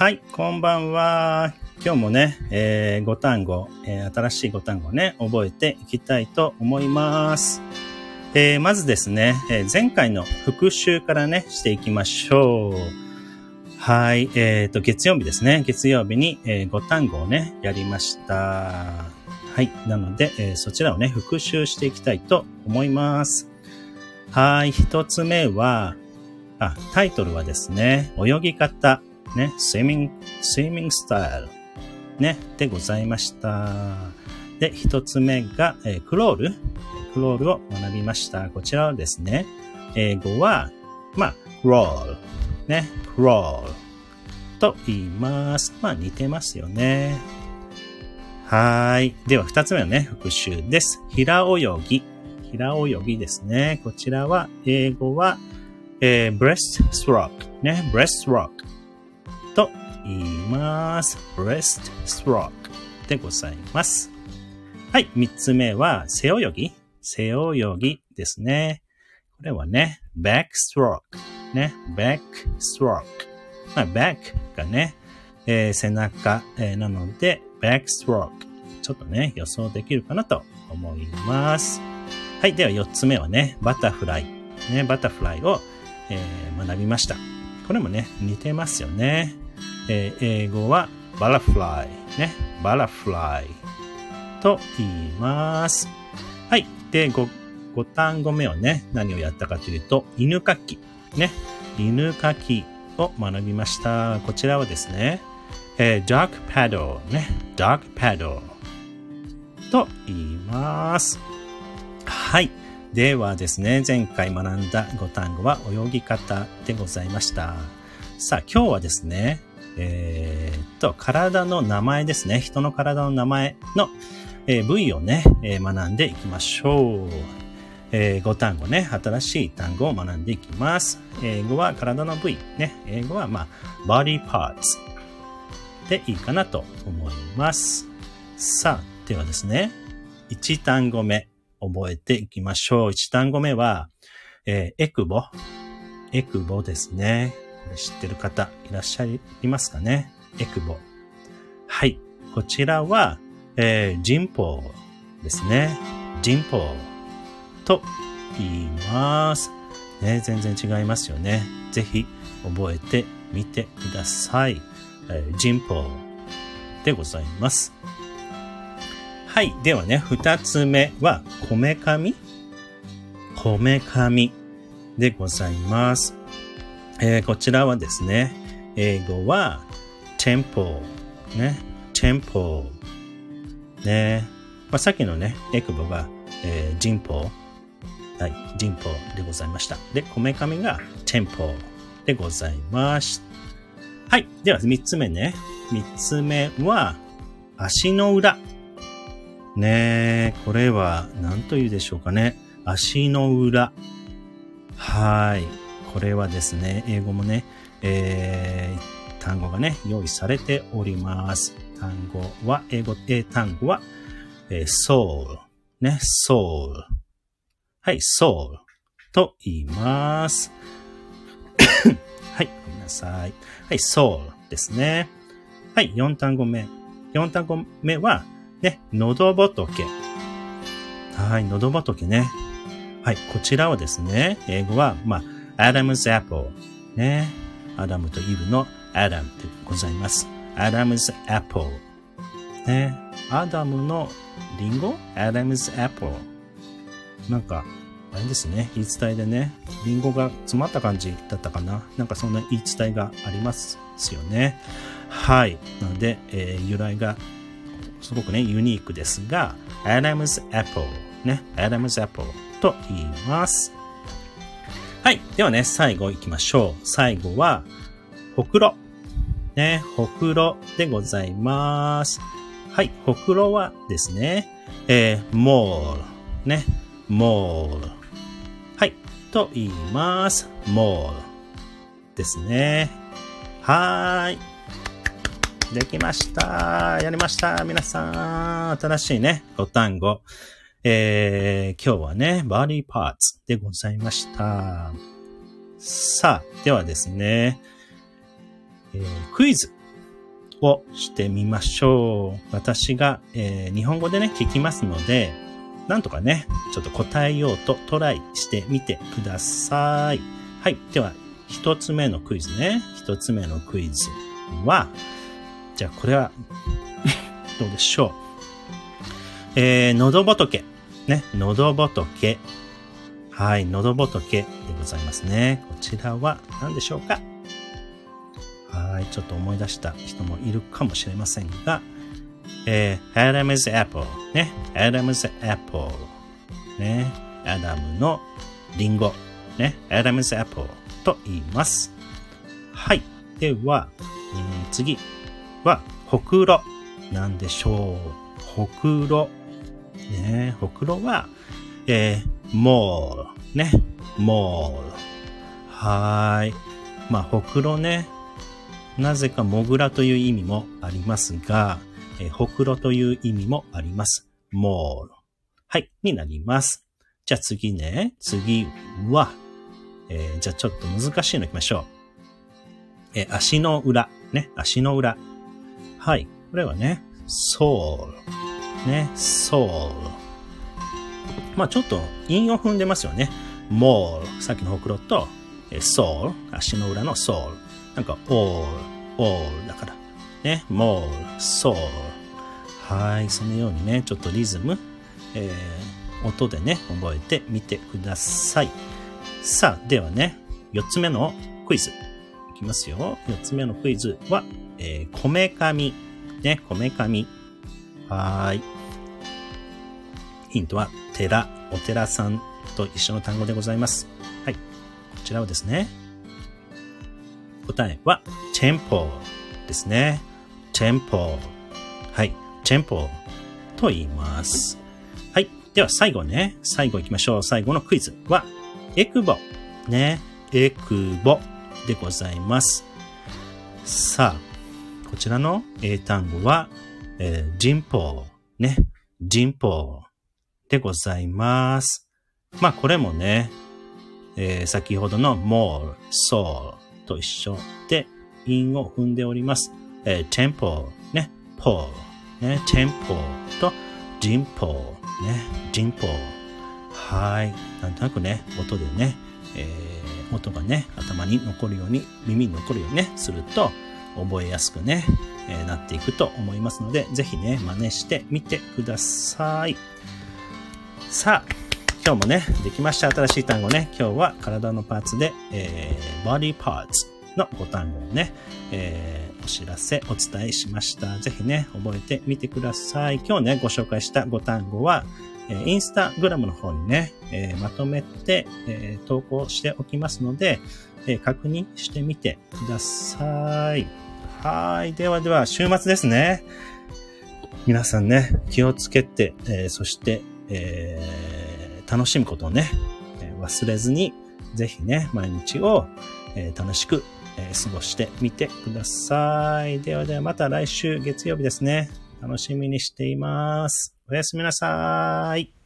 はい、こんばんは。今日もね、えー、5単語、えー、新しい5単語ね、覚えていきたいと思います。えー、まずですね、えー前回の復習からね、していきましょう。はい、えっ、と、月曜日ですね。月曜日に、え5単語をね、やりました。はい、なので、えそちらをね、復習していきたいと思います。はい、一つ目は、あ、タイトルはですね、泳ぎ方、ね、swimming, swimming style、ね、でございました。で、一つ目が、えークロール、クロールを学びました。こちらはですね、英語は、まあ、crawl、ね、crawl と言います。まあ、似てますよね。はい。では、二つ目のね、復習です。平泳ぎ。平泳ぎですね。こちらは、英語は、えー、breaststroke ね、breaststroke 言います。breaststroke でございます。はい、三つ目は、背泳ぎ背泳ぎですね。これはね、backstroke ね、backstroke まあ、back がね、えー背中、えーなので、backstroke ちょっとね、予想できるかなと思います。はい。では、四つ目はね、バタフライ。ね、バタフライを、えー学びました。これもね、似てますよね。えー英語は、バラフライ。ね、バラフライ。と言います。はい。で、五五単語目をね、何をやったかというと、犬かき。ね、犬かきを学びました。こちらはですね、えー、dog paddle。ね、dog paddle。と言います。はい。ではですね、前回学んだ5単語は泳ぎ方でございました。さあ、今日はですね、えっと、体の名前ですね。人の体の名前の、えー部位をね、えー学んでいきましょう。えー5単語ね、新しい単語を学んでいきます。英語は体の部位、ね。英語はまあ、body parts でいいかなと思います。さあ、ではですね、1単語目、覚えていきましょう。1単語目は、えーエクボ。エクボですね。知ってる方いらっしゃいますかね？エクボ。はい。こちらは、えー、人ポですね。人ポと言います。ね、全然違いますよね。ぜひ覚えてみてください。えー、人ポでございます。はい。ではね、二つ目は、こめかみ？こめかみでございます。えーこちらはですね、英語は、tempo ね、tempo ね、まあ、さっきのね、エクボが、えー、人ポはい、人ポでございました。で、こめかみが tempo でございます。はい。では、三つ目ね。三つ目は、足の裏。ね、これは何と言うでしょうかね。足の裏。はい。これはですね、英語もね、えー、単語がね、用意されております。単語は、英語、英単語は、えー、soul。ね、soul。はい、soul と言います。はい、ごめんなさい。はい、soul ですね。はい、4単語目。4単語目は、ね、喉仏。はい、喉仏ね。はい、こちらはですね、英語は、まあ、Adam's Apple。ね、アダムとイブのアダムでございます。Adam's Apple。ね、アダムのリンゴ ?Adam's Apple。なんか、あれですね、言い伝えでね、リンゴが詰まった感じだったかな。なんかそんな言い伝えがありますよね。はい。なので、えー由来がすごくね、ユニークですが、Adam's Apple。ね、Adam's Apple と言います。はい。ではね、最後行きましょう。最後は、ほくろ。ね、ほくろでございます。はい。ほくろはですね、えー、モール。ね、モール。はい。と言います。モール。ですね。はーい。できました。やりました。皆さん。新しいね、5単語。えー、今日はね、バディパーツでございました。さあ、ではですね、えークイズ。をしてみましょう。私が、えー、日本語でね、聞きますので、なんとかね、ちょっと答えようとトライしてみてください。はい。では、一つ目のクイズね。一つ目のクイズは、じゃあこれはどうでしょう。えー、喉仏。ね、喉仏。はい、喉仏でございますね。こちらは何でしょうか？はい、ちょっと思い出した人もいるかもしれませんが、えー、Adam's Apple ね、Adam's Apple ね、アダムのリンゴね、Adam's Apple と言います。はい。では、うん、次は、ほくろ。なんでしょう。ほくろ。ね、ほくろは、えー、モール。ね、モール。はーい。まあ、ほくろね。なぜかモグラという意味もありますが、えー、ほくろという意味もあります。モール。はい、になります。じゃあ次ね。次は、えー、じゃあちょっと難しいの行きましょう。えー、足の裏。ね、足の裏。はい。これはね、ソール。ね、ソール。まあちょっと韻を踏んでますよね。モール。さっきのほくろと、えソール。足の裏のソール。なんか、オール、オールだから。ね、モール、ソール。はい。そのようにね、ちょっとリズム、えー、音でね、覚えてみてください。さあ、ではね、四つ目のクイズ。いきますよ。四つ目のクイズは、えー、こめかみ。ね、こめかみ。はい。ヒントは、寺、お寺さんと一緒の単語でございます。はい。こちらをですね。答えは、チェンポですね。チェンポ。はい。チェンポと言います。はい。では最後ね。最後行きましょう。最後のクイズは、エクボ。ね。エクボでございます。さあ、こちらの英単語は、えー、人ポね。人ポでございます。まあ、これもね、えー、先ほどの more, soul と一緒で、韻を踏んでおります。えー、tempo, ね、po, ね、tempo と jimpo, ね、jimpo はい。なんとなくね、音でね、えー、音がね、頭に残るように、耳に残るようにね、すると、覚えやすくね、えー、なっていくと思いますので、ぜひね、真似してみてください。さあ、今日もね、できました。新しい単語ね。今日は体のパーツで、えー、body parts の5単語をね、えー、お知らせ、お伝えしました。ぜひね、覚えてみてください。今日ね、ご紹介した5単語は、えインスタグラムの方にね、えまとめて、え投稿しておきますので、え確認してみてください。はい。ではでは、週末ですね。皆さんね、気をつけて、えそして、え楽しむことをね、忘れずに、ぜひね、毎日を、え楽しく、え過ごしてみてください。ではではまた来週月曜日ですね。楽しみにしています。おやすみなさい。